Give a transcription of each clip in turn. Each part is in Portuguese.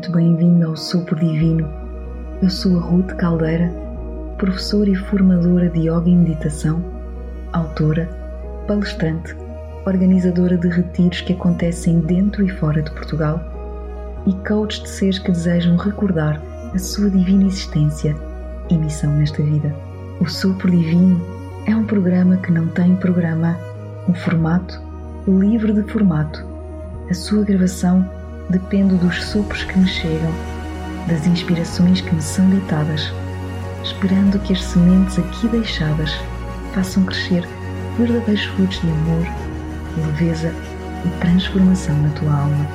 muito bem-vindo ao Sopro Divino. Eu sou a Ruth Caldeira, professora e formadora de Yoga e Meditação, autora, palestrante, organizadora de retiros que acontecem dentro e fora de Portugal e coach de seres que desejam recordar a sua divina existência e missão nesta vida. O Sopro Divino é um programa que não tem programa, um formato livre de formato. A sua gravação dependo dos sopros que me chegam, das inspirações que me são ditadas, esperando que as sementes aqui deixadas façam crescer verdadeiros frutos de amor, leveza e transformação na tua alma.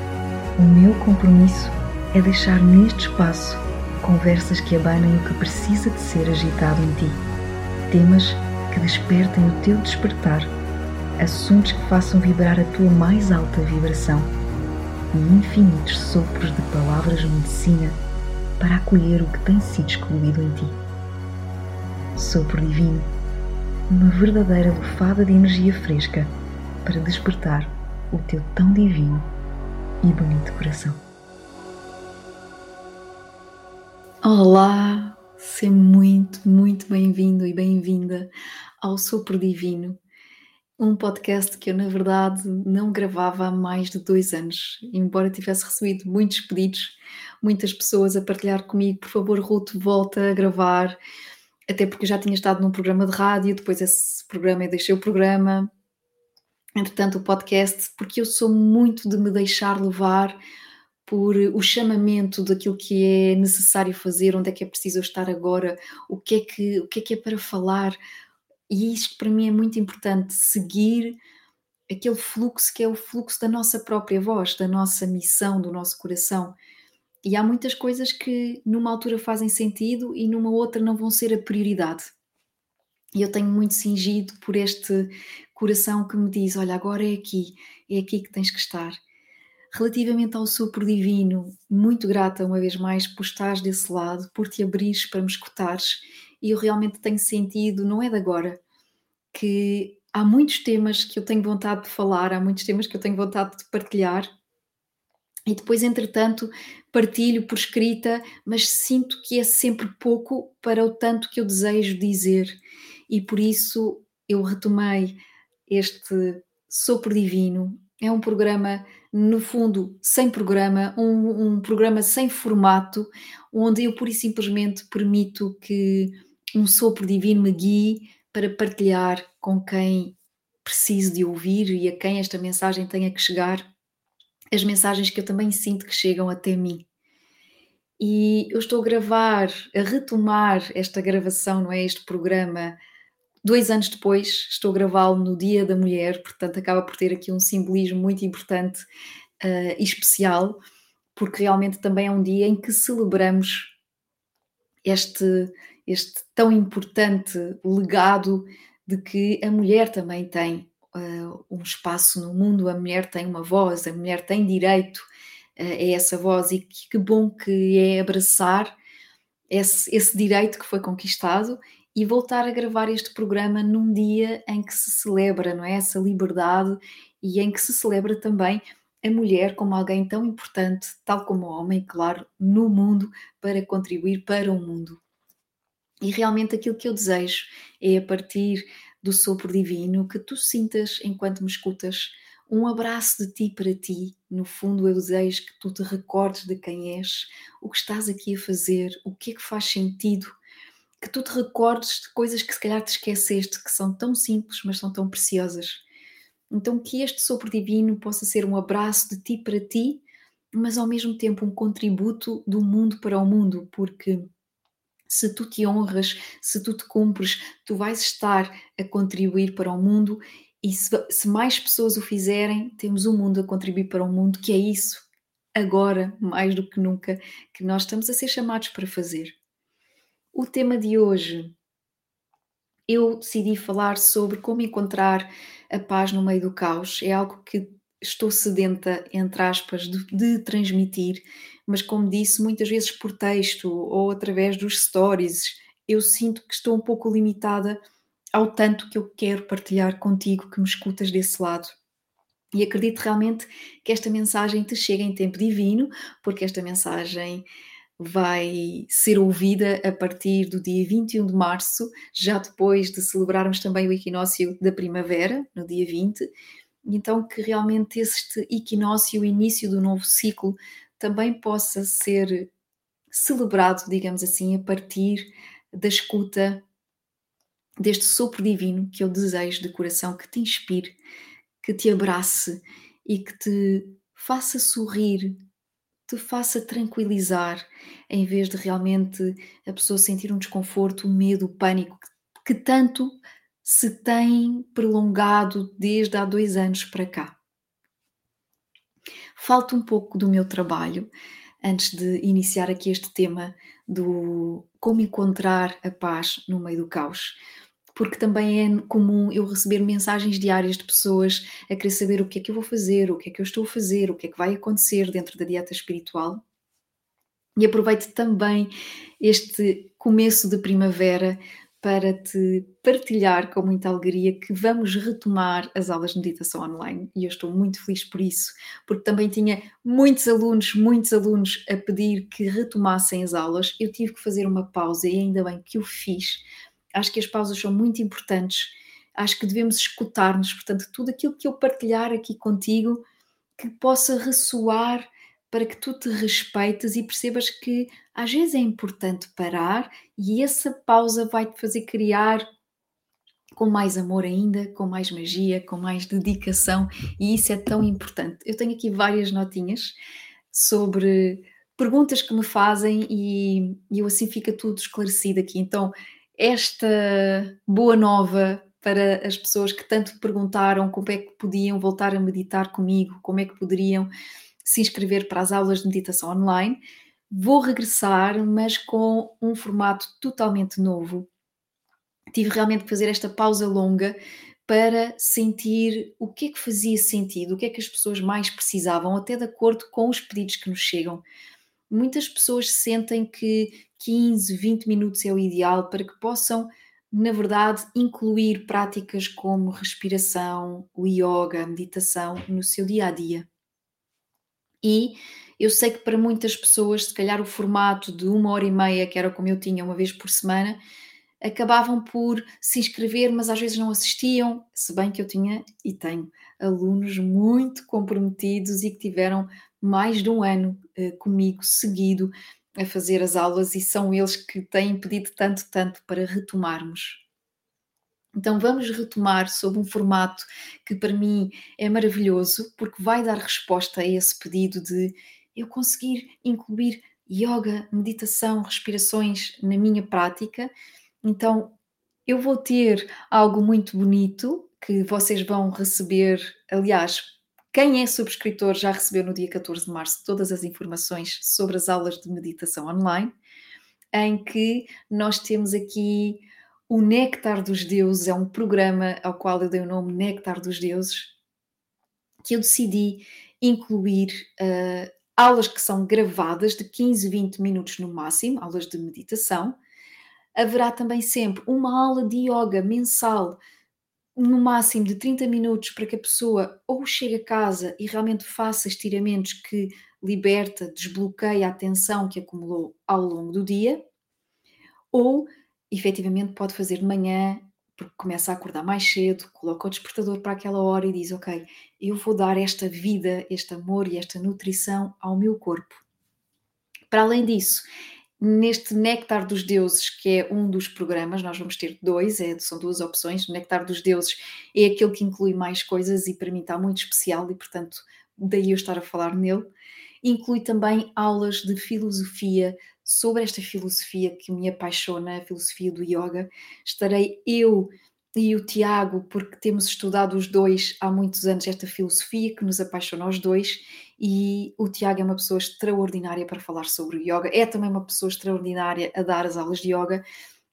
O meu compromisso é deixar neste espaço conversas que abanem o que precisa de ser agitado em ti, temas que despertem o teu despertar, assuntos que façam vibrar a tua mais alta vibração e infinitos sopros de palavras de medicina para acolher o que tem sido excluído em ti. Sopro divino, uma verdadeira lufada de energia fresca para despertar o teu tão divino e bonito coração. Olá, seja muito, muito bem-vindo e bem-vinda ao Sopro Divino um podcast que eu, na verdade, não gravava há mais de dois anos, embora tivesse recebido muitos pedidos, muitas pessoas a partilhar comigo, por favor, Ruth, volta a gravar, até porque eu já tinha estado num programa de rádio, depois esse programa eu deixei o programa, entretanto o podcast, porque eu sou muito de me deixar levar por o chamamento daquilo que é necessário fazer, onde é que é preciso estar agora, o que é que, o que, é, que é para falar, e isto para mim é muito importante, seguir aquele fluxo que é o fluxo da nossa própria voz, da nossa missão, do nosso coração. E há muitas coisas que numa altura fazem sentido e numa outra não vão ser a prioridade. E eu tenho muito cingido por este coração que me diz: olha, agora é aqui, é aqui que tens que estar. Relativamente ao sopro divino, muito grata uma vez mais por estares desse lado, por te abrires para me escutares e eu realmente tenho sentido, não é de agora, que há muitos temas que eu tenho vontade de falar, há muitos temas que eu tenho vontade de partilhar. E depois, entretanto, partilho por escrita, mas sinto que é sempre pouco para o tanto que eu desejo dizer. E por isso eu retomei este Sopro Divino. É um programa, no fundo, sem programa, um, um programa sem formato, onde eu pura e simplesmente permito que um sopro divino me guie para partilhar com quem preciso de ouvir e a quem esta mensagem tenha que chegar, as mensagens que eu também sinto que chegam até mim. E eu estou a gravar, a retomar esta gravação, não é? Este programa, dois anos depois, estou a gravá-lo no Dia da Mulher, portanto, acaba por ter aqui um simbolismo muito importante uh, e especial, porque realmente também é um dia em que celebramos este, este tão importante legado de que a mulher também tem uh, um espaço no mundo, a mulher tem uma voz, a mulher tem direito uh, a essa voz e que, que bom que é abraçar esse, esse direito que foi conquistado e voltar a gravar este programa num dia em que se celebra não é? essa liberdade e em que se celebra também a mulher como alguém tão importante, tal como o homem, claro, no mundo, para contribuir para o mundo. E realmente aquilo que eu desejo é a partir do sopro divino que tu sintas enquanto me escutas um abraço de ti para ti. No fundo, eu desejo que tu te recordes de quem és, o que estás aqui a fazer, o que é que faz sentido, que tu te recordes de coisas que se calhar te esqueceste, que são tão simples, mas são tão preciosas. Então, que este sopro divino possa ser um abraço de ti para ti, mas ao mesmo tempo um contributo do mundo para o mundo, porque se tu te honras, se tu te cumpres, tu vais estar a contribuir para o mundo e se, se, mais pessoas o fizerem, temos o um mundo a contribuir para o mundo, que é isso, agora, mais do que nunca, que nós estamos a ser chamados para fazer. O tema de hoje, eu decidi falar sobre como encontrar a paz no meio do caos. É algo que estou sedenta, entre aspas, de, de transmitir mas como disse, muitas vezes por texto ou através dos stories, eu sinto que estou um pouco limitada ao tanto que eu quero partilhar contigo que me escutas desse lado. E acredito realmente que esta mensagem te chega em tempo divino, porque esta mensagem vai ser ouvida a partir do dia 21 de março, já depois de celebrarmos também o equinócio da primavera, no dia 20. Então, que realmente este equinócio, o início do novo ciclo, também possa ser celebrado, digamos assim, a partir da escuta deste sopro divino que eu desejo de coração que te inspire, que te abrace e que te faça sorrir, te faça tranquilizar, em vez de realmente a pessoa sentir um desconforto, um medo, um pânico que, que tanto se tem prolongado desde há dois anos para cá. Falta um pouco do meu trabalho antes de iniciar aqui este tema do como encontrar a paz no meio do caos porque também é comum eu receber mensagens diárias de pessoas a querer saber o que é que eu vou fazer, o que é que eu estou a fazer, o que é que vai acontecer dentro da dieta espiritual. E aproveito também este começo de primavera para te partilhar com muita alegria que vamos retomar as aulas de meditação online e eu estou muito feliz por isso, porque também tinha muitos alunos, muitos alunos a pedir que retomassem as aulas. Eu tive que fazer uma pausa e ainda bem que o fiz, Acho que as pausas são muito importantes. Acho que devemos escutar-nos, portanto, tudo aquilo que eu partilhar aqui contigo que possa ressoar para que tu te respeites e percebas que às vezes é importante parar e essa pausa vai te fazer criar com mais amor ainda, com mais magia, com mais dedicação e isso é tão importante. Eu tenho aqui várias notinhas sobre perguntas que me fazem e, e eu assim fica tudo esclarecido aqui. Então, esta boa nova para as pessoas que tanto perguntaram como é que podiam voltar a meditar comigo, como é que poderiam se inscrever para as aulas de meditação online. Vou regressar, mas com um formato totalmente novo. Tive realmente que fazer esta pausa longa para sentir o que é que fazia sentido, o que é que as pessoas mais precisavam, até de acordo com os pedidos que nos chegam. Muitas pessoas sentem que 15, 20 minutos é o ideal para que possam, na verdade, incluir práticas como respiração, o yoga, a meditação no seu dia a dia. E eu sei que para muitas pessoas, se calhar o formato de uma hora e meia, que era como eu tinha uma vez por semana, acabavam por se inscrever, mas às vezes não assistiam, se bem que eu tinha e tenho alunos muito comprometidos e que tiveram mais de um ano uh, comigo seguido a fazer as aulas e são eles que têm pedido tanto, tanto para retomarmos. Então vamos retomar sob um formato que para mim é maravilhoso, porque vai dar resposta a esse pedido de eu conseguir incluir yoga, meditação, respirações na minha prática. Então eu vou ter algo muito bonito que vocês vão receber, aliás, quem é subscritor já recebeu no dia 14 de março todas as informações sobre as aulas de meditação online, em que nós temos aqui o Néctar dos Deuses, é um programa ao qual eu dei o nome Néctar dos Deuses, que eu decidi incluir uh, aulas que são gravadas de 15, 20 minutos no máximo, aulas de meditação. Haverá também sempre uma aula de yoga mensal no máximo de 30 minutos para que a pessoa ou chegue a casa e realmente faça estiramentos que liberta, desbloqueia a tensão que acumulou ao longo do dia, ou efetivamente pode fazer de manhã, porque começa a acordar mais cedo, coloca o despertador para aquela hora e diz: Ok, eu vou dar esta vida, este amor e esta nutrição ao meu corpo. Para além disso, Neste Néctar dos Deuses, que é um dos programas, nós vamos ter dois, é, são duas opções. Néctar dos Deuses é aquele que inclui mais coisas e para mim está muito especial e, portanto, daí eu estar a falar nele. Inclui também aulas de filosofia sobre esta filosofia que me apaixona, a filosofia do yoga. Estarei eu e o Tiago, porque temos estudado os dois há muitos anos esta filosofia que nos apaixona aos dois, e o Tiago é uma pessoa extraordinária para falar sobre yoga, é também uma pessoa extraordinária a dar as aulas de yoga,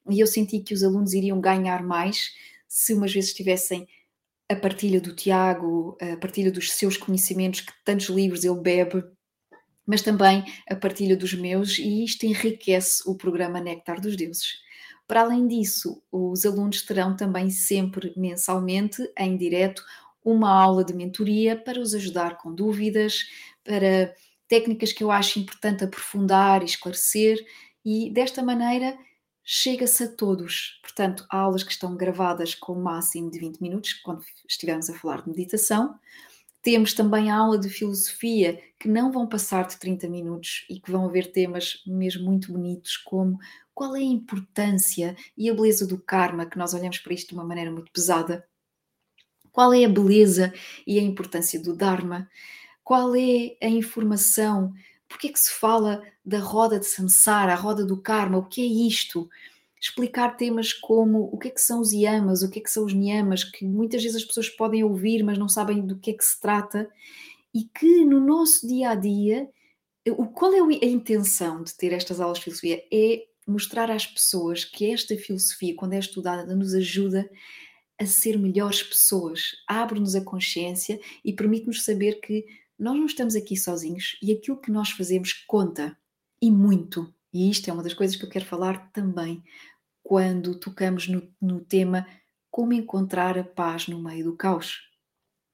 e eu senti que os alunos iriam ganhar mais se umas vezes tivessem a partilha do Tiago, a partilha dos seus conhecimentos, que tantos livros ele bebe, mas também a partilha dos meus, e isto enriquece o programa Néctar dos Deuses. Para além disso, os alunos terão também sempre mensalmente, em direto, uma aula de mentoria para os ajudar com dúvidas, para técnicas que eu acho importante aprofundar e esclarecer, e desta maneira chega-se a todos. Portanto, há aulas que estão gravadas com o máximo de 20 minutos, quando estivermos a falar de meditação. Temos também a aula de filosofia, que não vão passar de 30 minutos e que vão haver temas mesmo muito bonitos, como qual é a importância e a beleza do karma, que nós olhamos para isto de uma maneira muito pesada. Qual é a beleza e a importância do Dharma? Qual é a informação Porquê é que se fala da roda de samsara, a roda do karma? O que é isto? Explicar temas como o que é que são os yamas, o que é que são os niyamas, que muitas vezes as pessoas podem ouvir, mas não sabem do que é que se trata, e que no nosso dia a dia, qual é a intenção de ter estas aulas de filosofia? É mostrar às pessoas que esta filosofia, quando é estudada, nos ajuda a ser melhores pessoas, abre-nos a consciência e permite-nos saber que nós não estamos aqui sozinhos e aquilo que nós fazemos conta e muito. E isto é uma das coisas que eu quero falar também quando tocamos no, no tema como encontrar a paz no meio do caos.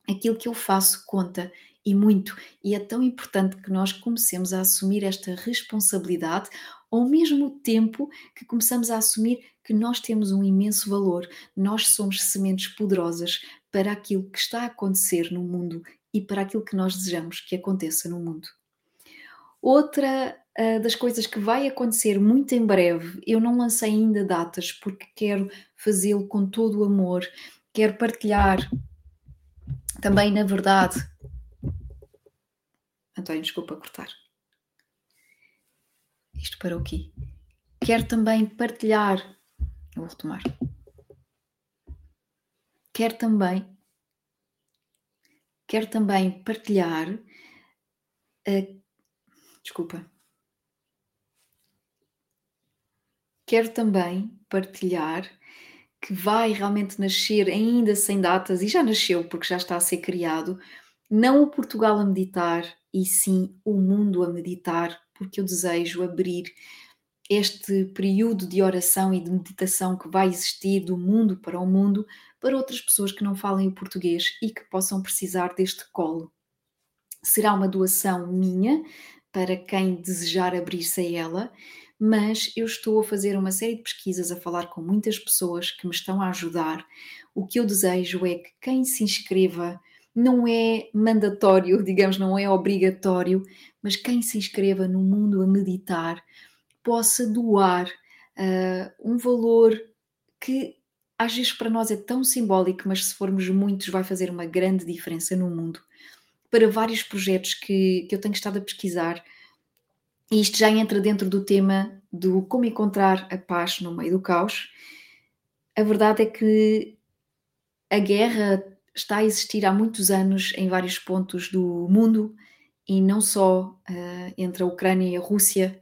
Aquilo que eu faço conta e muito, e é tão importante que nós comecemos a assumir esta responsabilidade ao mesmo tempo que começamos a assumir que nós temos um imenso valor, nós somos sementes poderosas para aquilo que está a acontecer no mundo e para aquilo que nós desejamos que aconteça no mundo. Outra uh, das coisas que vai acontecer muito em breve, eu não lancei ainda datas porque quero fazê-lo com todo o amor, quero partilhar também, na verdade. António, desculpa cortar. Isto para o quê? Quero também partilhar. Eu vou retomar. Quero também quero também partilhar. Uh, desculpa. Quero também partilhar que vai realmente nascer, ainda sem datas, e já nasceu porque já está a ser criado, não o Portugal a meditar, e sim o mundo a meditar, porque eu desejo abrir este período de oração e de meditação que vai existir do mundo para o mundo para outras pessoas que não falem o português e que possam precisar deste colo. Será uma doação minha para quem desejar abrir-se a ela, mas eu estou a fazer uma série de pesquisas, a falar com muitas pessoas que me estão a ajudar. O que eu desejo é que quem se inscreva não é mandatório, digamos, não é obrigatório, mas quem se inscreva no mundo a meditar possa doar uh, um valor que às vezes para nós é tão simbólico, mas se formos muitos vai fazer uma grande diferença no mundo. Para vários projetos que, que eu tenho estado a pesquisar, e isto já entra dentro do tema do como encontrar a paz no meio do caos. A verdade é que a guerra está a existir há muitos anos em vários pontos do mundo e não só uh, entre a Ucrânia e a Rússia.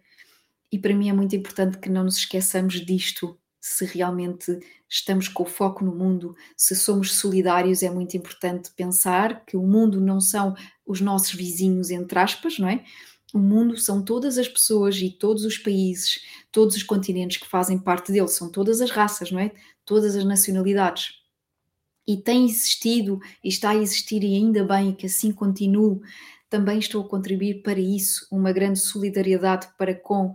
E para mim é muito importante que não nos esqueçamos disto se realmente estamos com o foco no mundo, se somos solidários, é muito importante pensar que o mundo não são os nossos vizinhos, entre aspas, não é? O mundo são todas as pessoas e todos os países, todos os continentes que fazem parte dele, são todas as raças, não é? Todas as nacionalidades. E tem existido e está a existir, e ainda bem que assim continue. Também estou a contribuir para isso, uma grande solidariedade para com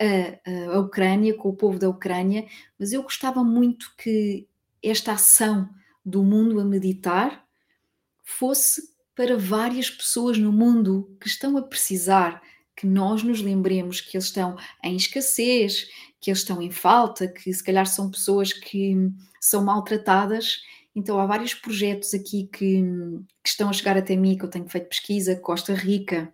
a, a, Ucrânia, com o povo da Ucrânia, mas eu gostava muito que esta ação do mundo a meditar fosse para várias pessoas no mundo que estão a precisar que nós nos lembremos que eles estão em escassez, que eles estão em falta, que se calhar são pessoas que são maltratadas. Então há vários projetos aqui que, que estão a chegar até mim, que eu tenho feito pesquisa, Costa Rica,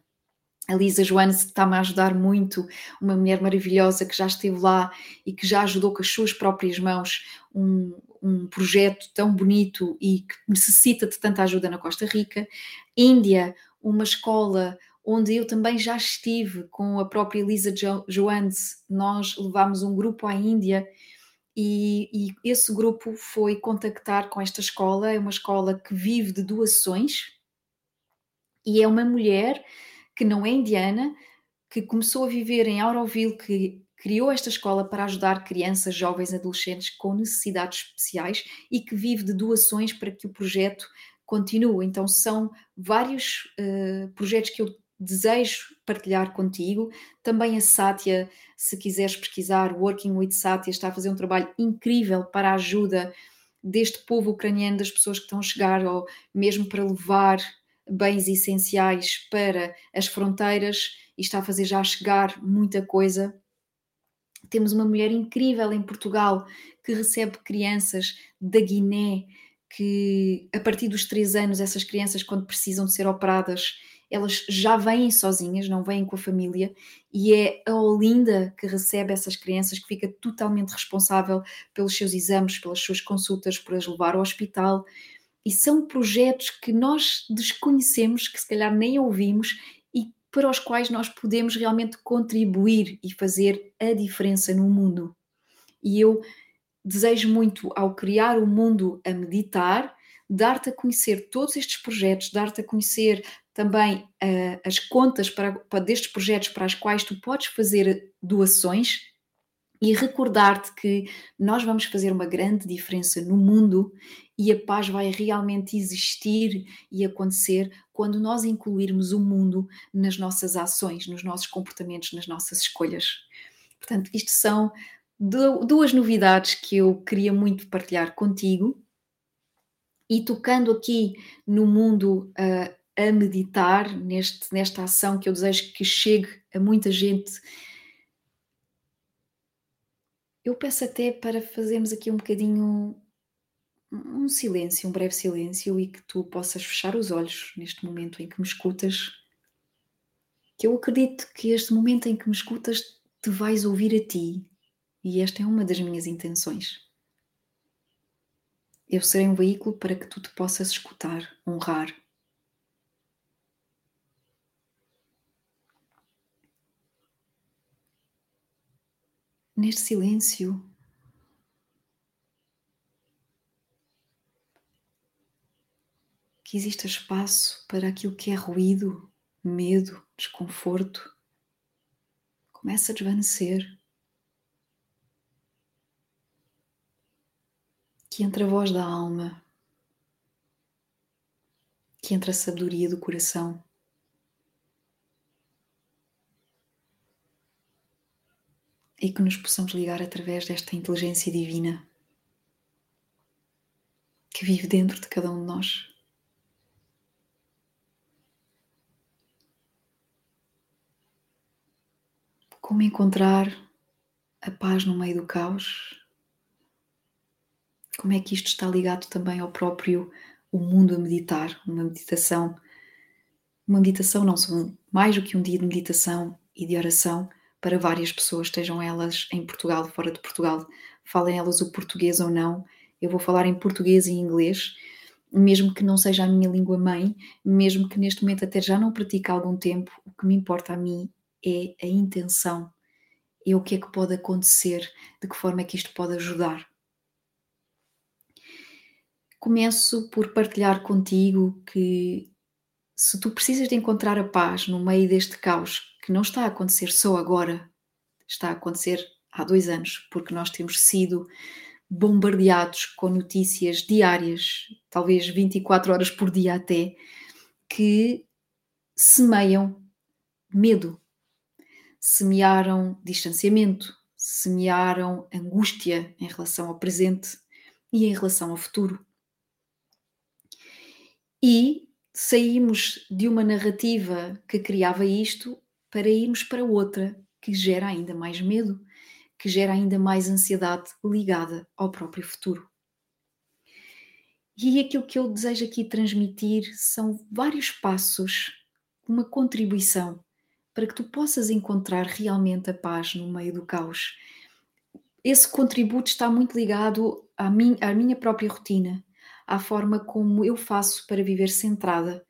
a Lisa Joanes está-me a ajudar muito, uma mulher maravilhosa que já esteve lá e que já ajudou com as suas próprias mãos um, um projeto tão bonito e que necessita de tanta ajuda na Costa Rica. Índia, uma escola onde eu também já estive com a própria Lisa jo Joanes. Nós levámos um grupo à Índia e, e esse grupo foi contactar com esta escola. É uma escola que vive de doações e é uma mulher que não é indiana, que começou a viver em Auroville, que criou esta escola para ajudar crianças, jovens, adolescentes com necessidades especiais e que vive de doações para que o projeto continuo. Então, são vários uh, projetos que eu desejo partilhar contigo. Também a Sátia, se quiseres pesquisar, Working with Sátia, está a fazer um trabalho incrível para a ajuda deste povo ucraniano, das pessoas que estão a chegar, ou mesmo para levar bens essenciais para as fronteiras e está a fazer já chegar muita coisa. Temos uma mulher incrível em Portugal que recebe crianças da Guiné, que a partir dos três anos, essas crianças, quando precisam de ser operadas, elas já vêm sozinhas, não vêm com a família, e é a Olinda que recebe essas crianças, que fica totalmente responsável pelos seus exames, pelas suas consultas, por as levar ao hospital. E são projetos que nós desconhecemos, que se calhar nem ouvimos, para os quais nós podemos realmente contribuir e fazer a diferença no mundo. E eu desejo muito, ao criar o mundo a meditar, dar-te a conhecer todos estes projetos, dar-te a conhecer também uh, as contas para, para, destes projetos para as quais tu podes fazer doações e recordar-te que nós vamos fazer uma grande diferença no mundo e a paz vai realmente existir e acontecer quando nós incluirmos o mundo nas nossas ações, nos nossos comportamentos, nas nossas escolhas. Portanto, isto são duas novidades que eu queria muito partilhar contigo. E tocando aqui no mundo uh, a meditar, neste, nesta ação que eu desejo que chegue a muita gente, eu peço até para fazermos aqui um bocadinho um silêncio, um breve silêncio e que tu possas fechar os olhos neste momento em que me escutas. Que eu acredito que este momento em que me escutas te vais ouvir a ti e esta é uma das minhas intenções. Eu serei um veículo para que tu te possas escutar, honrar. Neste silêncio, que exista espaço para aquilo que é ruído, medo, desconforto, começa a desvanecer. que entre a voz da alma, que entre a sabedoria do coração. E que nos possamos ligar através desta inteligência divina que vive dentro de cada um de nós. Como encontrar a paz no meio do caos como é que isto está ligado também ao próprio o mundo a meditar, uma meditação. Uma meditação não são mais do que um dia de meditação e de oração para várias pessoas, estejam elas em Portugal, fora de Portugal, falem elas o português ou não. Eu vou falar em português e inglês, mesmo que não seja a minha língua mãe, mesmo que neste momento até já não pratique há algum tempo, o que me importa a mim é a intenção, é o que é que pode acontecer, de que forma é que isto pode ajudar começo por partilhar contigo que se tu precisas de encontrar a paz no meio deste caos, que não está a acontecer só agora, está a acontecer há dois anos, porque nós temos sido bombardeados com notícias diárias, talvez 24 horas por dia até, que semeiam medo, semearam distanciamento, semearam angústia em relação ao presente e em relação ao futuro. E saímos de uma narrativa que criava isto para irmos para outra que gera ainda mais medo, que gera ainda mais ansiedade ligada ao próprio futuro. E aquilo que eu desejo aqui transmitir são vários passos, uma contribuição para que tu possas encontrar realmente a paz no meio do caos. Esse contributo está muito ligado à minha, à minha própria rotina, à forma como eu faço para viver centrada.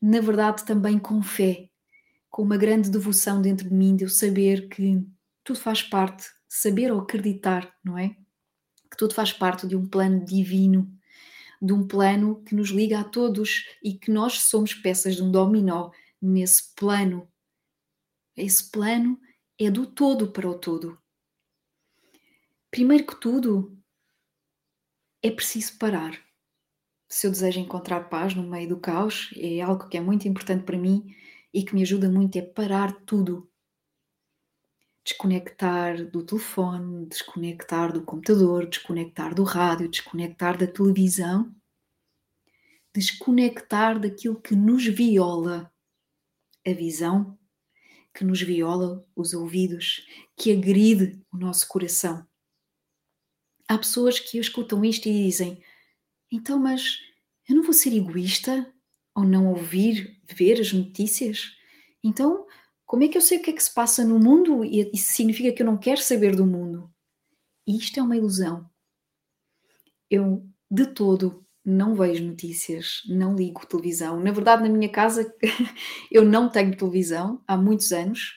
Na verdade, também com fé, com uma grande devoção dentro de mim, de eu saber que tudo faz parte, saber ou acreditar, não é? Que tudo faz parte de um plano divino, de um plano que nos liga a todos e que nós somos peças de um dominó nesse plano. Esse plano é do todo para o todo. Primeiro que tudo, é preciso parar. se eu desejo encontrar paz no meio do caos, é algo que é muito importante para mim e que me ajuda muito é parar tudo. Desconectar do telefone, desconectar do computador, desconectar do rádio, desconectar da televisão, desconectar daquilo que nos viola a visão, que nos viola os ouvidos, que agride o nosso coração. Há pessoas que escutam isto e dizem: então, mas eu não vou ser egoísta ao não ouvir, ver as notícias? Então, como é que eu sei o que é que se passa no mundo e isso significa que eu não quero saber do mundo? E isto é uma ilusão. Eu, de todo, não vejo notícias, não ligo televisão. Na verdade, na minha casa, eu não tenho televisão há muitos anos.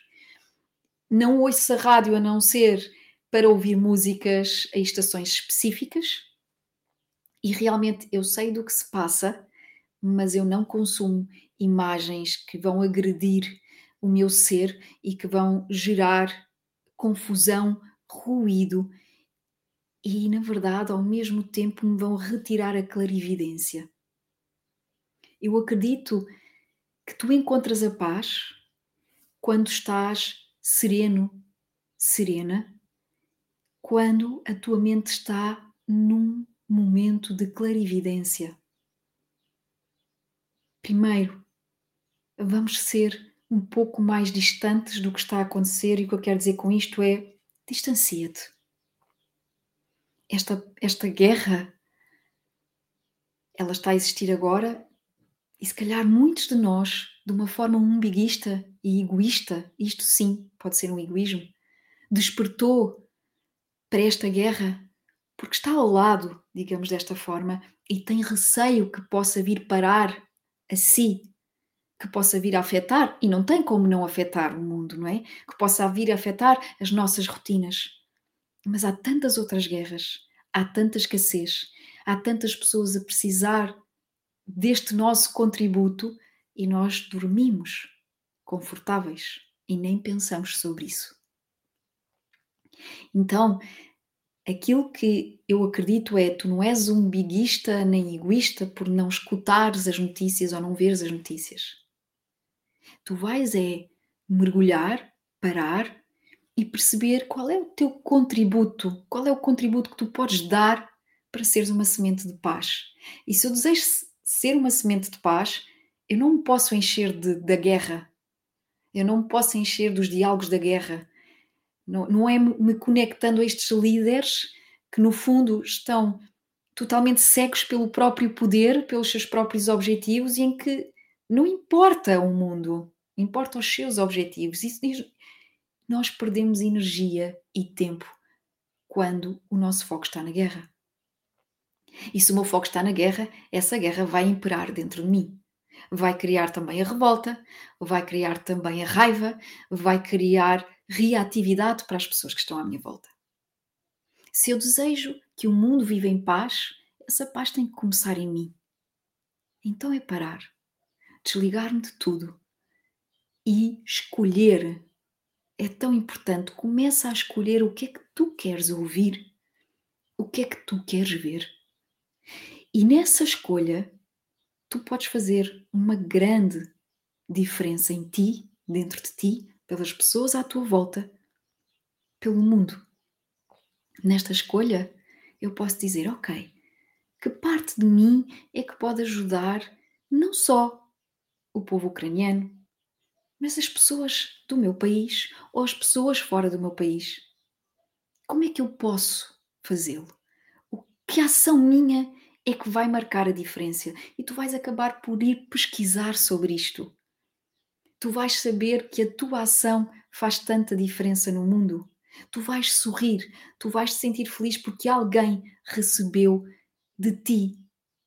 Não ouço a rádio a não ser para ouvir músicas a estações específicas e realmente eu sei do que se passa, mas eu não consumo imagens que vão agredir o meu ser e que vão gerar confusão, ruído e, na verdade, ao mesmo tempo me vão retirar a clarividência. Eu acredito que tu encontras a paz quando estás sereno, serena, quando a tua mente está num momento de clarividência. Primeiro, vamos ser um pouco mais distantes do que está a acontecer, e o que eu quero dizer com isto é: distancia-te. Esta, esta guerra, ela está a existir agora, e se calhar muitos de nós, de uma forma umbiguista e egoísta, isto sim pode ser um egoísmo, despertou para esta guerra porque está ao lado, digamos desta forma, e tem receio que possa vir parar a si, que possa vir a afetar, e não tem como não afetar o mundo, não é? Que possa vir a afetar as nossas rotinas. Mas há tantas outras guerras, há tanta escassez, há tantas pessoas a precisar deste nosso contributo e nós dormimos confortáveis e nem pensamos sobre isso. Então, aquilo que eu acredito é tu não és um biguista nem egoísta por não escutares as notícias ou não veres as notícias. Tu vais é mergulhar, parar e perceber qual é o teu contributo, qual é o contributo que tu podes dar para seres uma semente de paz. E se eu desejo ser uma semente de paz, eu não me posso encher de, da guerra, eu não me posso encher dos diálogos da guerra, não, é me conectando a estes líderes que, no fundo, estão totalmente cegos pelo próprio poder, pelos seus próprios objetivos e em que não importa o mundo, importa os seus objetivos. Isso diz, nós perdemos energia e tempo quando o nosso foco está na guerra. E se o meu foco está na guerra, essa guerra vai imperar dentro de mim. Vai criar também a revolta, vai criar também a raiva, vai criar reatividade para as pessoas que estão à minha volta. Se eu desejo que o mundo viva em paz, essa paz tem que começar em mim. Então é parar, desligar-me de tudo e escolher. É tão importante. Começa a escolher o que é que tu queres ouvir, o que é que tu queres ver. E nessa escolha, tu podes fazer uma grande diferença em ti, dentro de ti, pelas pessoas à tua volta, pelo mundo. Nesta escolha, eu posso dizer: ok, que parte de mim é que pode ajudar não só o povo ucraniano, mas as pessoas do meu país ou as pessoas fora do meu país? Como é que eu posso fazê-lo? Que ação minha é que vai marcar a diferença? E tu vais acabar por ir pesquisar sobre isto tu vais saber que a tua ação faz tanta diferença no mundo. Tu vais sorrir, tu vais te sentir feliz porque alguém recebeu de ti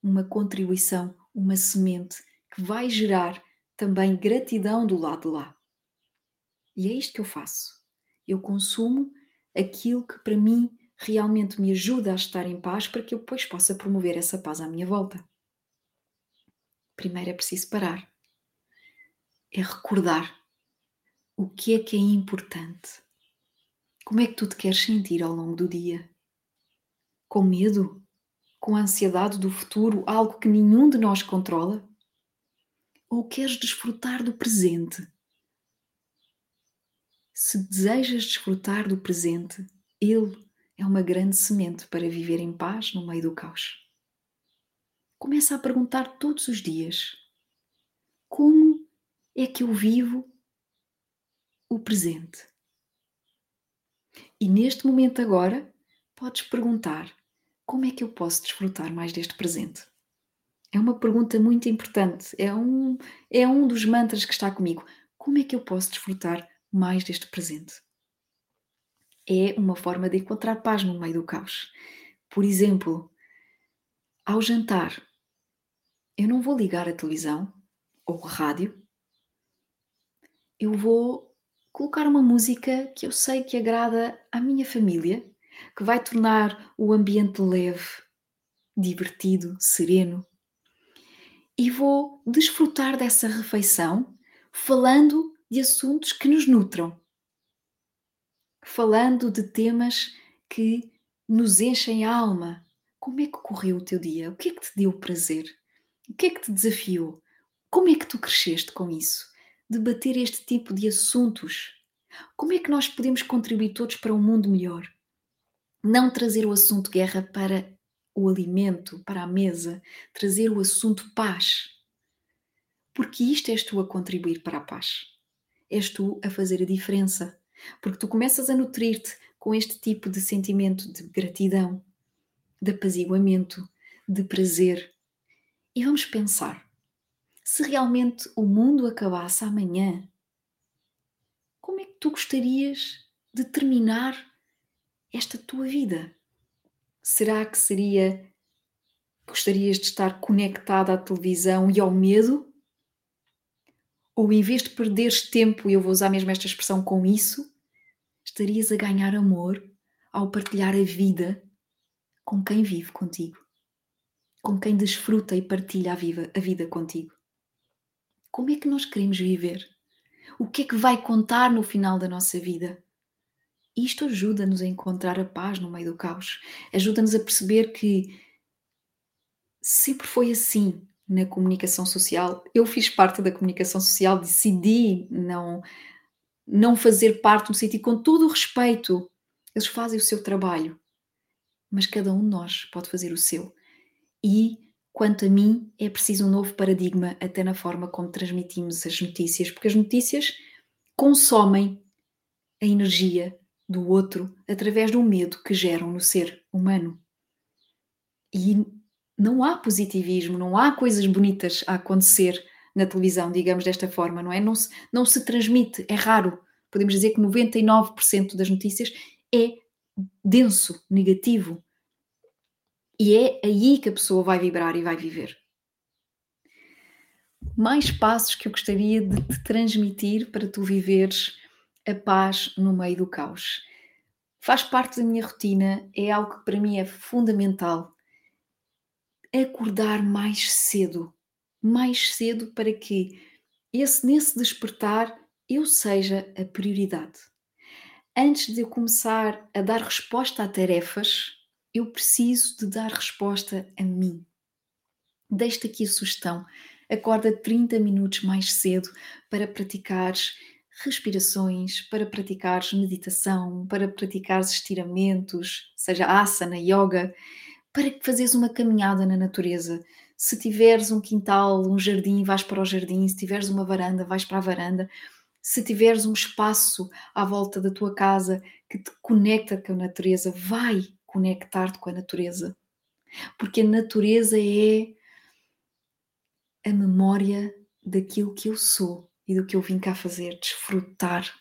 uma contribuição, uma semente que vai gerar também gratidão do lado de lá. E é isto que eu faço. Eu consumo aquilo que para mim realmente me ajuda a estar em paz para que eu depois possa promover essa paz à minha volta. Primeiro é preciso parar é recordar o que é que é importante. Como é que tu te queres sentir ao longo do dia? Com medo com ansiedade do futuro, algo que nenhum de nós controla? Ou queres desfrutar do presente? Se desejas desfrutar do presente, ele é uma grande semente para viver em paz no meio do caos. Começa a perguntar todos os dias: como é que eu vivo o presente? E neste momento agora, podes perguntar: como é que eu posso desfrutar mais deste presente? É uma pergunta muito importante, é um, é um dos mantras que está comigo. Como é que eu posso desfrutar mais deste presente? É uma forma de encontrar paz no meio do caos. Por exemplo, ao jantar, eu não vou ligar a televisão ou a rádio, eu vou colocar uma música que eu sei que agrada à minha família que vai tornar o ambiente leve, divertido, sereno. E vou desfrutar dessa refeição falando de assuntos que nos nutram, falando de temas que nos enchem a alma. Como é que correu o teu dia? O que é que te deu prazer? O que é que te desafiou? Como é que tu cresceste com isso? Debater este tipo de assuntos. Como é que nós podemos contribuir todos para um mundo melhor? não trazer o assunto guerra para o alimento, para a mesa, trazer o assunto paz. Porque isto és tu a contribuir para a paz. És tu a fazer a diferença. Porque tu começas a nutrir-te com este tipo de sentimento de gratidão, de apaziguamento, de prazer. E vamos pensar: se realmente o mundo acabasse amanhã, como é que tu gostarias de terminar esta tua vida? Será que seria. Gostarias de estar conectada à televisão e ao medo? Ou em vez de perderes tempo, e eu vou usar mesmo esta expressão com isso, estarias a ganhar amor ao partilhar a vida com quem vive contigo, com quem desfruta e partilha a, viva, a vida contigo. Como é que nós queremos viver? O que é que vai contar no final da nossa vida? isto ajuda-nos a encontrar a paz no meio do caos, ajuda-nos a perceber que sempre foi assim na comunicação social. Eu fiz parte da comunicação social, decidi não não fazer parte no sentido com todo o respeito. Eles fazem o seu trabalho, mas cada um de nós pode fazer o seu. E quanto a mim, é preciso um novo paradigma até na forma como transmitimos as notícias, porque as notícias consomem a energia do outro através do medo que geram no ser humano. E não há positivismo, não há coisas bonitas a acontecer na televisão, digamos desta forma, não é? Não se, não se transmite, é raro. Podemos dizer que 99% das notícias é denso, negativo. E é aí que a pessoa vai vibrar e vai viver. Mais passos que eu gostaria de te transmitir para tu viveres a paz no meio do caos. Faz parte da minha rotina, é algo que para mim é fundamental. Acordar mais cedo, mais cedo para que esse nesse despertar eu seja a prioridade. Antes de eu começar a dar resposta a tarefas, eu preciso de dar resposta a mim. Deixo-te aqui a sugestão. Acorda 30 minutos mais cedo para praticares respirações, para praticares meditação, para praticares estiramentos, seja asana, yoga, para fazeres uma caminhada na natureza. Se tiveres um quintal, um jardim, vais para o jardim, se tiveres uma varanda, vais para a varanda. Se tiveres um espaço à volta da tua casa que te conecta com a natureza, vai conectar-te com a natureza. Porque a natureza é a memória daquilo que eu sou e do que eu vim cá fazer, desfrutar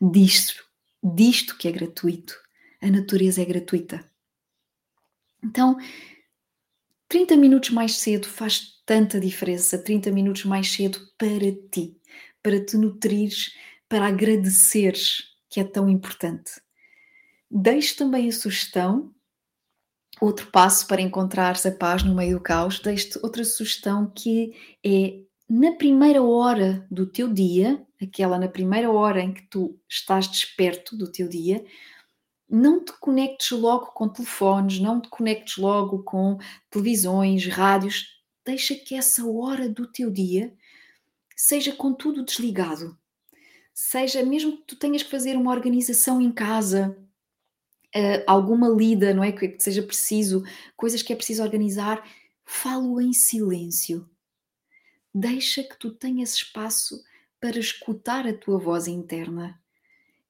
disto, disto que é gratuito. A natureza é gratuita. Então, 30 minutos mais cedo faz tanta diferença, 30 minutos mais cedo para ti, para te nutrires, para agradeceres, que é tão importante. Deixo também a sugestão, outro passo para encontrares a paz no meio do caos, deixo outra sugestão que é na primeira hora do teu dia, aquela na primeira hora em que tu estás desperto do teu dia, não te conectes logo com telefones, não te conectes logo com televisões, rádios. Deixa que essa hora do teu dia seja com tudo desligado. Seja mesmo que tu tenhas que fazer uma organização em casa, uh, alguma lida, não é? Que seja preciso, coisas que é preciso organizar, falo em silêncio. Deixa que tu tenhas espaço para escutar a tua voz interna.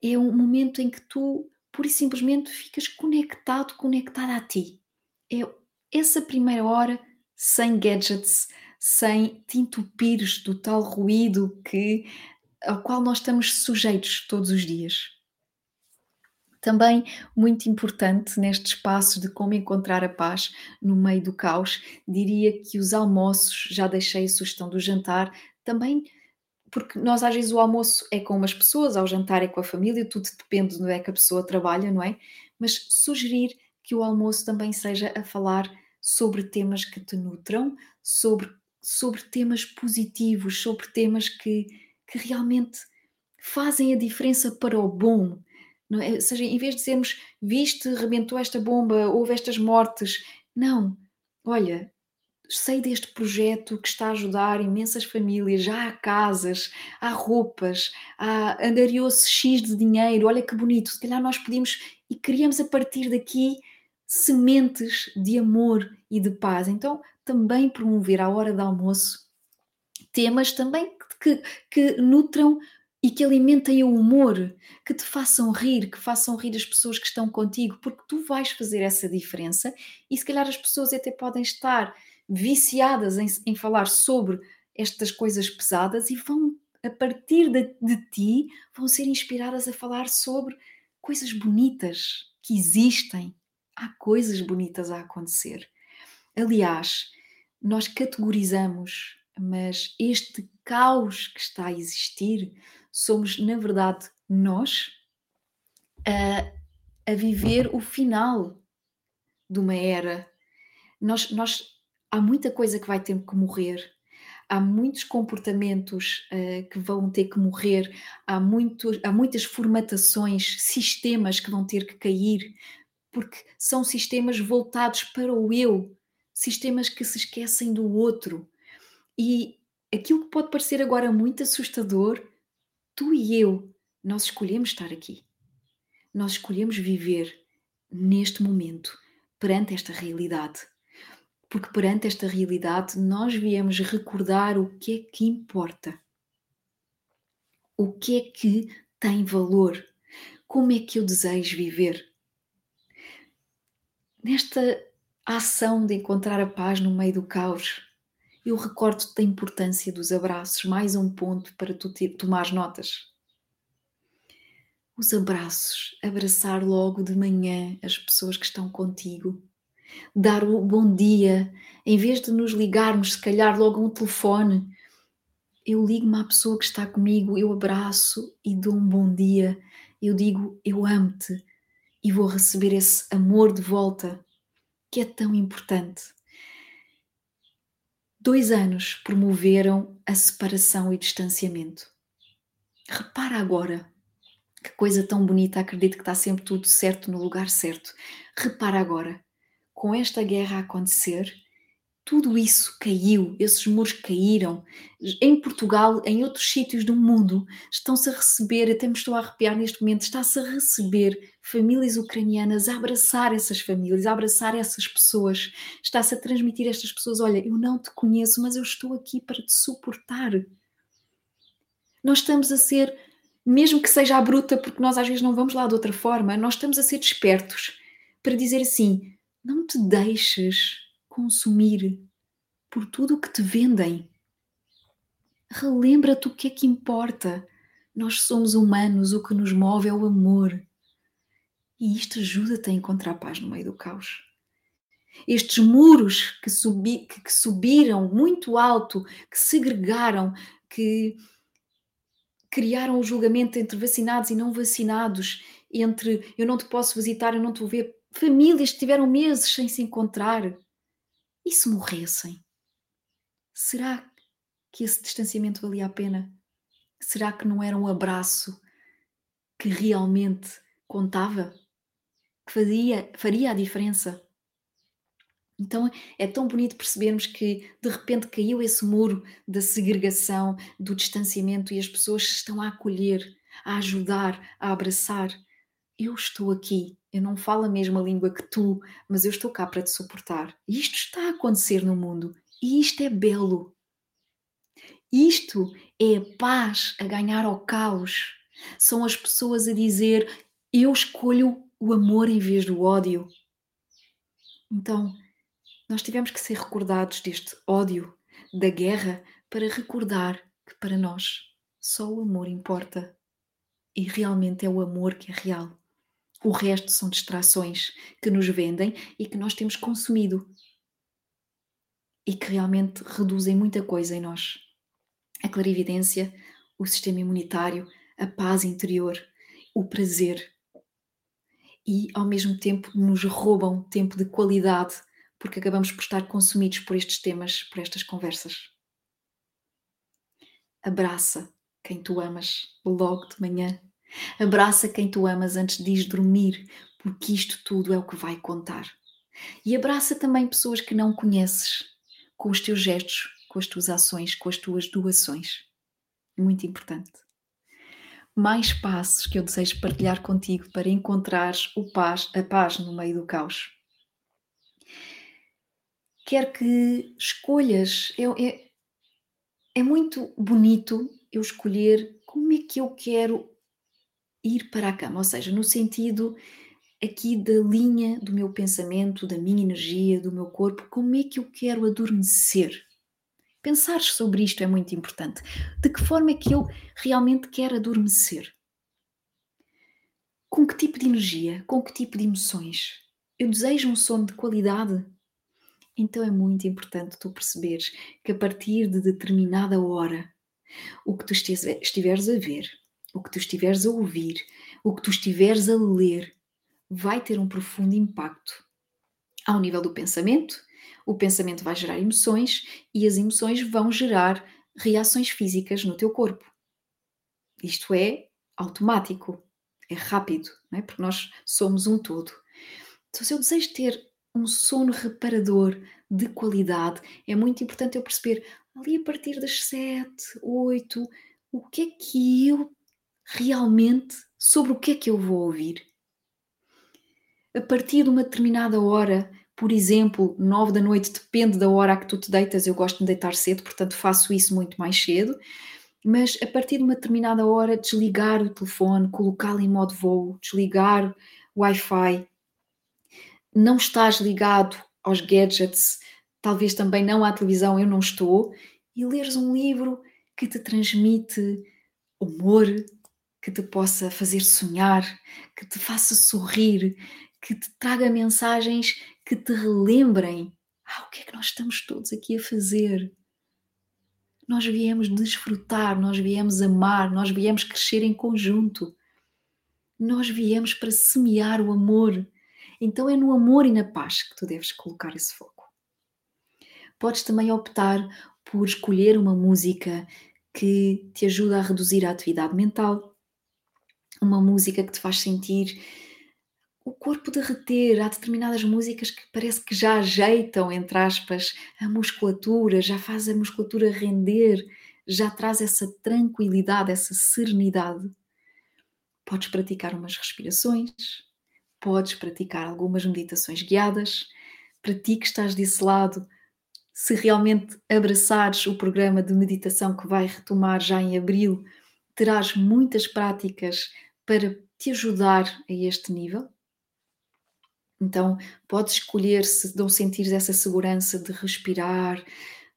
É um momento em que tu pura e simplesmente ficas conectado, conectada a ti. É essa primeira hora sem gadgets, sem te entupires do tal ruído que ao qual nós estamos sujeitos todos os dias. Também muito importante neste espaço de como encontrar a paz no meio do caos, diria que os almoços, já deixei a sugestão do jantar, também porque nós às vezes o almoço é com umas pessoas, ao jantar é com a família, tudo depende de onde é que a pessoa trabalha, não é? Mas sugerir que o almoço também seja a falar sobre temas que te nutram, sobre, sobre temas positivos, sobre temas que, que realmente fazem a diferença para o bom. É? Ou seja, em vez de dizermos viste, rebentou esta bomba, houve estas mortes, não. Olha, sei deste projeto que está a ajudar imensas famílias, já há casas, há roupas, há, angariou-se X de dinheiro, olha que bonito, se calhar nós podíamos e criamos a partir daqui sementes de amor e de paz. Então, também promover à hora do almoço temas também que, que nutram e que alimentem o humor, que te façam rir, que façam rir as pessoas que estão contigo, porque tu vais fazer essa diferença e se calhar as pessoas até podem estar viciadas em, em falar sobre estas coisas pesadas e vão, a partir de, de ti, vão ser inspiradas a falar sobre coisas bonitas que existem. Há coisas bonitas a acontecer. Aliás, nós categorizamos, mas este caos que está a existir somos, na verdade, nós a, a viver o final de uma era. Nós, nós há muita coisa que vai ter que morrer, há muitos comportamentos uh, que vão ter que morrer, há, muito, há muitas formatações, sistemas que vão ter que cair, porque são sistemas voltados para o eu, sistemas que se esquecem do outro. E aquilo que pode parecer agora muito assustador, tu e eu, nós escolhemos estar aqui. Nós escolhemos viver neste momento, perante esta realidade porque perante esta realidade nós viemos recordar o que é que importa, o que é que tem valor, como é que eu desejo viver. Nesta ação de encontrar a paz no meio do caos, eu recordo-te da importância dos abraços, mais um ponto para tu tomar notas. Os abraços, abraçar logo de manhã as pessoas que estão contigo, dar o bom dia, em vez de nos ligarmos, se calhar logo um telefone, eu ligo-me à pessoa que está comigo, eu abraço e dou um bom dia. Eu digo, eu amo-te e vou receber esse amor de volta, que é tão importante. Dois anos promoveram a separação e distanciamento. Repara agora, que coisa tão bonita, acredito que está sempre tudo certo no lugar certo. Repara agora, com esta guerra a acontecer, tudo isso caiu, esses muros caíram. Em Portugal, em outros sítios do mundo, estão-se a receber, até me estou a arrepiar neste momento, está-se a receber famílias ucranianas, a abraçar essas famílias, a abraçar essas pessoas. Está-se a transmitir a estas pessoas: olha, eu não te conheço, mas eu estou aqui para te suportar. Nós estamos a ser, mesmo que seja a bruta, porque nós às vezes não vamos lá de outra forma, nós estamos a ser despertos para dizer assim: não te deixes consumir por tudo o que te vendem. Relembra-te o que é que importa. Nós somos humanos, o que nos move é o amor. E isto ajuda-te a encontrar paz no meio do caos. Estes muros que, subi, que, que subiram muito alto, que segregaram, que criaram o julgamento entre vacinados e não vacinados, entre eu não te posso visitar, eu não te vou ver, famílias que tiveram meses sem se encontrar. E se morressem? Será que esse distanciamento valia a pena? Será que não era um abraço que realmente contava? que faria, faria a diferença. Então é tão bonito percebermos que de repente caiu esse muro da segregação, do distanciamento e as pessoas estão a acolher, a ajudar, a abraçar. Eu estou aqui, eu não falo a mesma língua que tu, mas eu estou cá para te suportar. Isto está a acontecer no mundo e isto é belo. Isto é a paz a ganhar ao caos. São as pessoas a dizer: Eu escolho o amor em vez do ódio. Então, nós tivemos que ser recordados deste ódio, da guerra, para recordar que para nós só o amor importa. E realmente é o amor que é real. O resto são distrações que nos vendem e que nós temos consumido e que realmente reduzem muita coisa em nós. A clarividência, o sistema imunitário, a paz interior, o prazer. E ao mesmo tempo nos roubam tempo de qualidade porque acabamos por estar consumidos por estes temas, por estas conversas. Abraça quem tu amas logo de manhã. Abraça quem tu amas antes de ir dormir, porque isto tudo é o que vai contar. E abraça também pessoas que não conheces, com os teus gestos, com as tuas ações, com as tuas doações. Muito importante. Mais passos que eu desejo partilhar contigo para encontrares o paz, a paz no meio do caos quer que escolhas. É, é, é muito bonito eu escolher como é que eu quero ir para a cama, ou seja, no sentido aqui da linha do meu pensamento, da minha energia, do meu corpo, como é que eu quero adormecer. Pensar sobre isto é muito importante. De que forma é que eu realmente quero adormecer? Com que tipo de energia? Com que tipo de emoções? Eu desejo um sono de qualidade? Então é muito importante tu perceberes que a partir de determinada hora, o que tu estiveres a ver, o que tu estiveres a ouvir, o que tu estiveres a ler, vai ter um profundo impacto ao nível do pensamento. O pensamento vai gerar emoções e as emoções vão gerar reações físicas no teu corpo. Isto é automático, é rápido, não é? porque nós somos um todo. Então, se eu desejo ter um sono reparador de qualidade. É muito importante eu perceber ali a partir das sete, oito, o que é que eu realmente, sobre o que é que eu vou ouvir. A partir de uma determinada hora, por exemplo, nove da noite, depende da hora a que tu te deitas, eu gosto de deitar cedo, portanto faço isso muito mais cedo, mas a partir de uma determinada hora, desligar o telefone, colocá-lo em modo voo, desligar o Wi-Fi, não estás ligado aos gadgets, talvez também não à televisão, eu não estou, e leres um livro que te transmite humor, que te possa fazer sonhar, que te faça sorrir, que te traga mensagens que te relembrem ah, o que é que nós estamos todos aqui a fazer. Nós viemos desfrutar, nós viemos amar, nós viemos crescer em conjunto. Nós viemos para semear o amor então é no amor e na paz que tu deves colocar esse foco. Podes também optar por escolher uma música que te ajuda a reduzir a atividade mental, uma música que te faz sentir o corpo derreter. Há determinadas músicas que parece que já ajeitam, entre aspas, a musculatura, já faz a musculatura render, já traz essa tranquilidade, essa serenidade. Podes praticar umas respirações, podes praticar algumas meditações guiadas. Para ti que estás desse lado, se realmente abraçares o programa de meditação que vai retomar já em abril, terás muitas práticas para te ajudar a este nível. Então, podes escolher se não sentires essa segurança de respirar,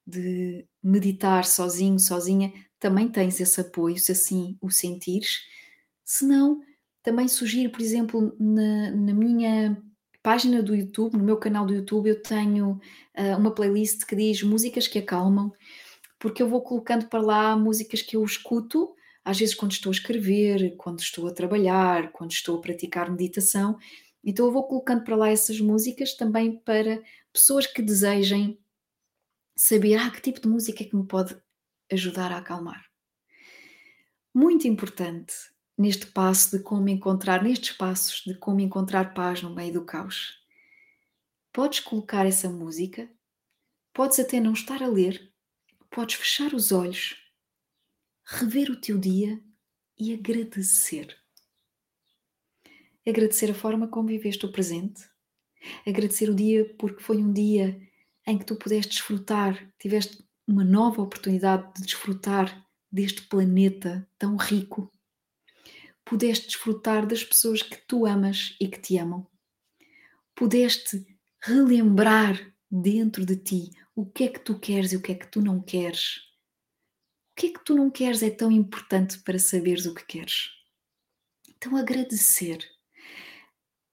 de meditar sozinho, sozinha, também tens esse apoio, se assim o sentires. Se não, também sugiro, por exemplo, na, na minha página do YouTube, no meu canal do YouTube, eu tenho uh, uma playlist que diz músicas que acalmam, porque eu vou colocando para lá músicas que eu escuto, às vezes quando estou a escrever, quando estou a trabalhar, quando estou a praticar meditação. Então eu vou colocando para lá essas músicas também para pessoas que desejem saber ah, que tipo de música é que me pode ajudar a acalmar. Muito importante neste passo de como encontrar, nestes passos de como encontrar paz no meio do caos. Podes colocar essa música, podes até não estar a ler, podes fechar os olhos, rever o teu dia e agradecer. Agradecer a forma como viveste o presente, agradecer o dia porque foi um dia em que tu pudeste desfrutar, tiveste uma nova oportunidade de desfrutar deste planeta tão rico. Pudeste desfrutar das pessoas que tu amas e que te amam. Pudeste relembrar dentro de ti o que é que tu queres e o que é que tu não queres. O que é que tu não queres é tão importante para saberes o que queres. Então, agradecer.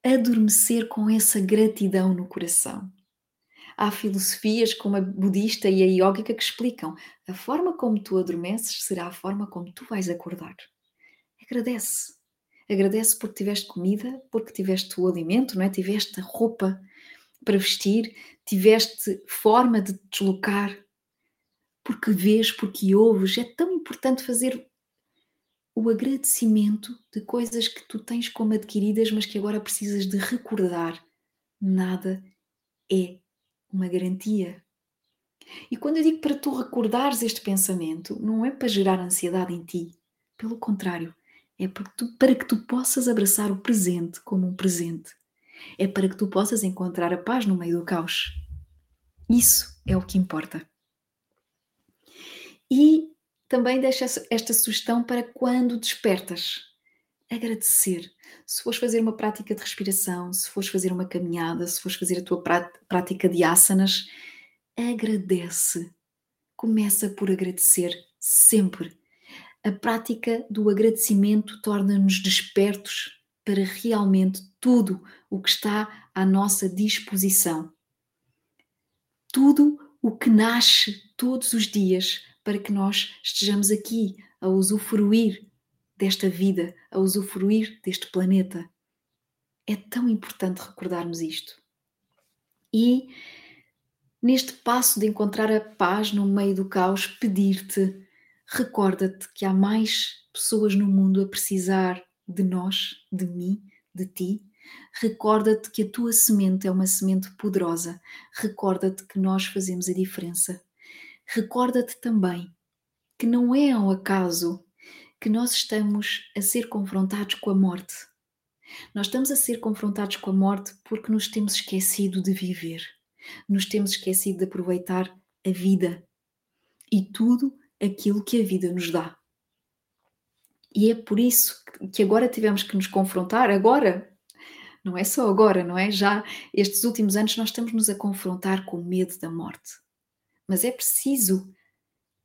Adormecer com essa gratidão no coração há filosofias como a budista e a iógica que explicam a forma como tu adormeces será a forma como tu vais acordar. Agradece. Agradece porque tiveste comida, porque tiveste o alimento, não é? tiveste a roupa para vestir, tiveste forma de te deslocar, porque vês, porque ouves. É tão importante fazer o agradecimento de coisas que tu tens como adquiridas, mas que agora precisas de recordar. Nada é uma garantia. E quando eu digo para tu recordares este pensamento, não é para gerar ansiedade em ti. Pelo contrário, é para tu, para que tu possas abraçar o presente como um presente. É para que tu possas encontrar a paz no meio do caos. Isso é o que importa. E também deixo esta sugestão para quando despertas. Agradecer. Se fores fazer uma prática de respiração, se fores fazer uma caminhada, se fores fazer a tua prática de asanas, agradece. Começa por agradecer sempre. A prática do agradecimento torna-nos despertos para realmente tudo o que está à nossa disposição. Tudo o que nasce todos os dias para que nós estejamos aqui a usufruir desta vida, a usufruir deste planeta. É tão importante recordarmos isto. E neste passo de encontrar a paz no meio do caos, pedir-te, recorda-te que há mais pessoas no mundo a precisar de nós, de mim, de ti. Recorda-te que a tua semente é uma semente poderosa. Recorda-te que nós fazemos a diferença. Recorda-te também que não é ao acaso que nós estamos a ser confrontados com a morte. Nós estamos a ser confrontados com a morte porque nos temos esquecido de viver, nos temos esquecido de aproveitar a vida e tudo aquilo que a vida nos dá. E é por isso que agora tivemos que nos confrontar, agora, não é só agora, não é? Já estes últimos anos nós estamos-nos a confrontar com o medo da morte. Mas é preciso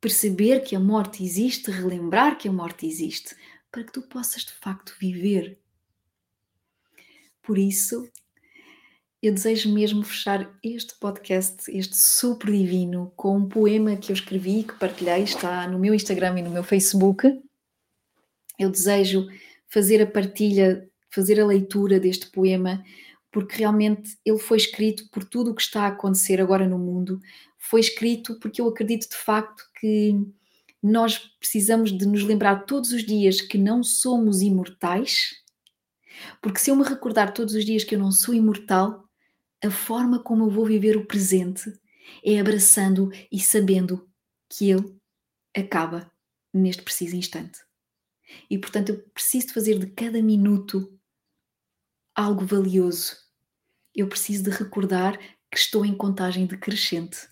perceber que a morte existe, relembrar que a morte existe, para que tu possas de facto viver. Por isso, eu desejo mesmo fechar este podcast, este super divino, com um poema que eu escrevi, que partilhei, está no meu Instagram e no meu Facebook. Eu desejo fazer a partilha, fazer a leitura deste poema, porque realmente ele foi escrito por tudo o que está a acontecer agora no mundo, foi escrito porque eu acredito de facto que nós precisamos de nos lembrar todos os dias que não somos imortais, porque se eu me recordar todos os dias que eu não sou imortal, a forma como eu vou viver o presente é abraçando e sabendo que ele acaba neste preciso instante. E portanto eu preciso fazer de cada minuto algo valioso. Eu preciso de recordar que estou em contagem decrescente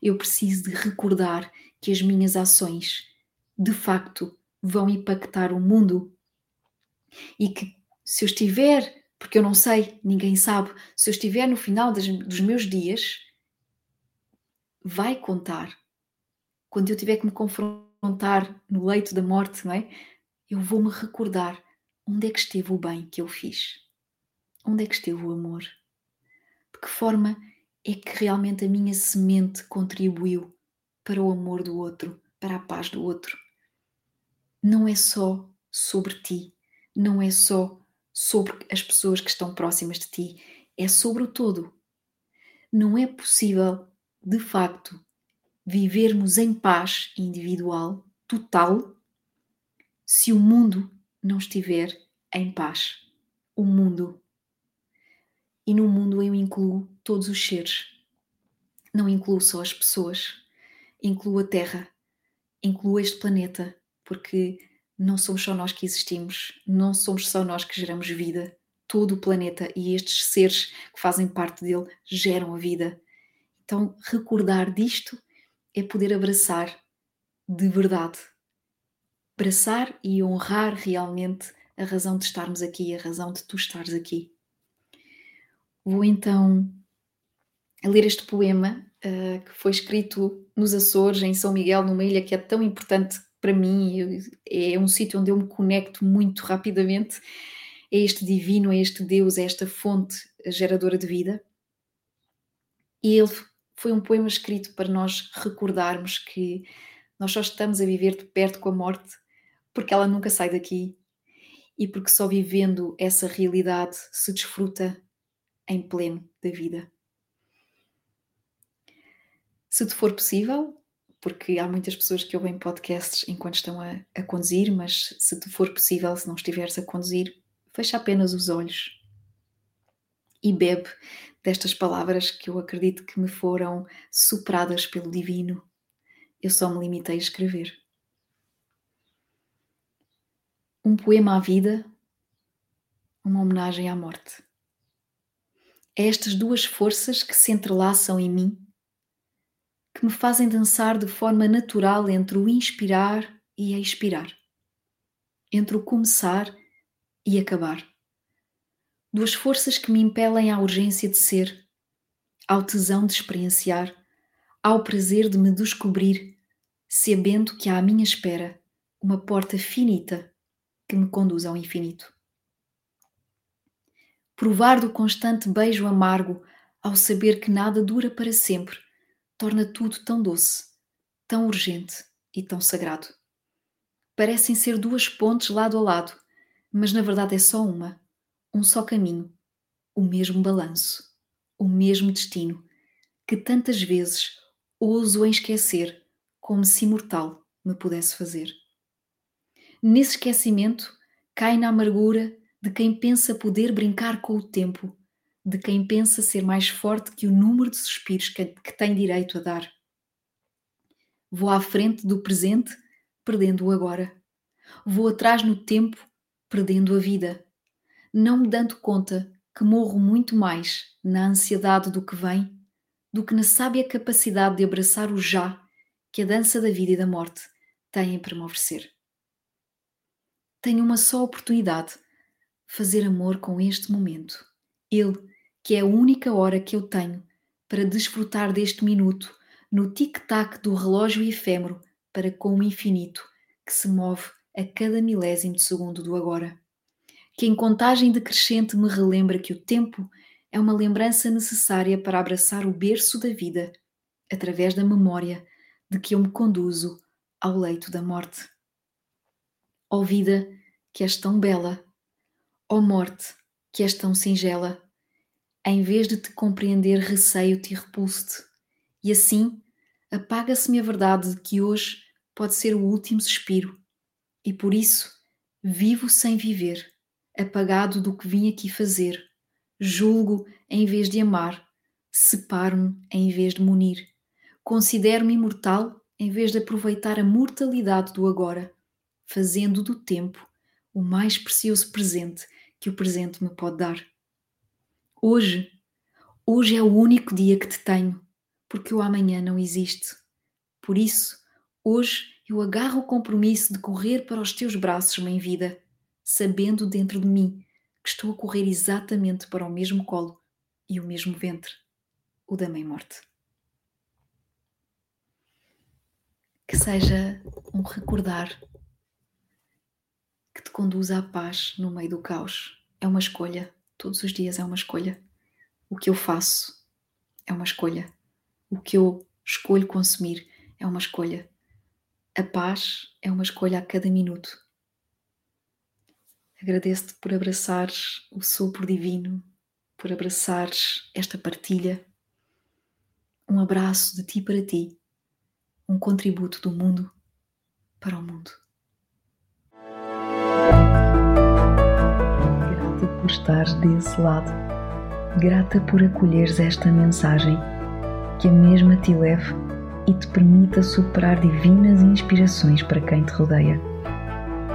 eu preciso de recordar que as minhas ações de facto vão impactar o mundo e que se eu estiver, porque eu não sei, ninguém sabe, se eu estiver no final das, dos meus dias, vai contar. Quando eu tiver que me confrontar no leito da morte, não é? Eu vou me recordar onde é que esteve o bem que eu fiz, onde é que esteve o amor, que forma é que realmente a minha semente contribuiu para o amor do outro, para a paz do outro. Não é só sobre ti, não é só sobre as pessoas que estão próximas de ti, é sobre o todo. Não é possível, de facto, vivermos em paz individual, total, se o mundo não estiver em paz. O mundo. E no mundo eu incluo todos os seres. Não incluo só as pessoas. Incluo a Terra. Incluo este planeta. Porque não somos só nós que existimos. Não somos só nós que geramos vida. Todo o planeta e estes seres que fazem parte dele geram a vida. Então, recordar disto é poder abraçar de verdade. Abraçar e honrar realmente a razão de estarmos aqui, a razão de tu estares aqui. Vou então ler este poema uh, que foi escrito nos Açores, em São Miguel, numa ilha que é tão importante para mim, é um sítio onde eu me conecto muito rapidamente a este divino, a este Deus, a esta fonte geradora de vida. E ele foi um poema escrito para nós recordarmos que nós só estamos a viver de perto com a morte porque ela nunca sai daqui e porque só vivendo essa realidade se desfruta em pleno da vida. Se te for possível, porque há muitas pessoas que ouvem podcasts enquanto estão a, a conduzir, mas se te for possível, se não estiveres a conduzir, fecha apenas os olhos e bebe destas palavras que eu acredito que me foram superadas pelo divino. Eu só me limitei a escrever. Um poema à vida, uma homenagem à morte. É estas duas forças que se entrelaçam em mim, que me fazem dançar de forma natural entre o inspirar e expirar, entre o começar e acabar duas forças que me impelem à urgência de ser, ao tesão de experienciar, ao prazer de me descobrir, sabendo que há à minha espera uma porta finita que me conduz ao infinito. Provar do constante beijo amargo ao saber que nada dura para sempre torna tudo tão doce, tão urgente e tão sagrado. Parecem ser duas pontes lado a lado, mas na verdade é só uma um só caminho, o mesmo balanço, o mesmo destino, que tantas vezes ouso em esquecer como se imortal me pudesse fazer. Nesse esquecimento, cai na amargura de quem pensa poder brincar com o tempo, de quem pensa ser mais forte que o número de suspiros que, que tem direito a dar. Vou à frente do presente, perdendo o agora. Vou atrás no tempo, perdendo a vida não me dando conta que morro muito mais na ansiedade do que vem do que na sábia capacidade de abraçar o já que a dança da vida e da morte têm para me oferecer. Tenho uma só oportunidade: fazer amor com este momento. Ele, que é a única hora que eu tenho para desfrutar deste minuto no tic-tac do relógio efêmero para com o infinito que se move a cada milésimo de segundo do agora que em contagem decrescente me relembra que o tempo é uma lembrança necessária para abraçar o berço da vida, através da memória de que eu me conduzo ao leito da morte. Ó oh vida, que és tão bela, ó oh morte, que és tão singela, em vez de te compreender, receio-te e repulso-te, e assim apaga-se-me a verdade de que hoje pode ser o último suspiro, e por isso vivo sem viver apagado do que vim aqui fazer. Julgo em vez de amar, separo-me em vez de munir. Considero-me imortal em vez de aproveitar a mortalidade do agora, fazendo do tempo o mais precioso presente que o presente me pode dar. Hoje, hoje é o único dia que te tenho, porque o amanhã não existe. Por isso, hoje eu agarro o compromisso de correr para os teus braços, mãe vida sabendo dentro de mim que estou a correr exatamente para o mesmo colo e o mesmo ventre, o da Mãe Morte. Que seja um recordar conduza à paz no meio do caos. É uma escolha, todos os dias é uma escolha. O que eu faço é uma escolha. O que eu escolho consumir é uma escolha. A paz é uma escolha a cada minuto Agradeço-te por abraçares o sopro divino, por abraçares esta partilha. Um abraço de ti para ti, um contributo do mundo para o mundo. Grata por estares desse lado, grata por acolheres esta mensagem, que a mesma te leve e te permita superar divinas inspirações para quem te rodeia.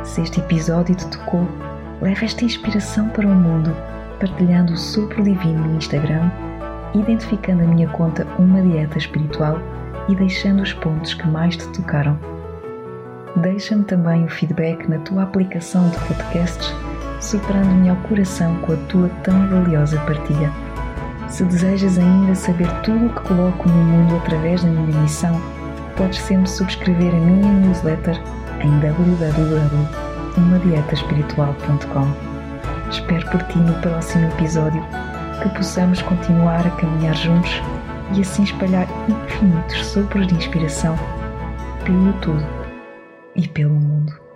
Se este episódio te tocou, leva esta inspiração para o mundo, partilhando o sopro divino no Instagram, identificando a minha conta Uma Dieta Espiritual e deixando os pontos que mais te tocaram. Deixa-me também o feedback na tua aplicação de podcasts, superando-me ao coração com a tua tão valiosa partilha. Se desejas ainda saber tudo o que coloco no mundo através da minha missão, podes sempre subscrever a minha newsletter em www.umadietaespiritual.com. Espero por ti no próximo episódio, que possamos continuar a caminhar juntos e assim espalhar infinitos sopros de inspiração pelo tudo e pelo mundo.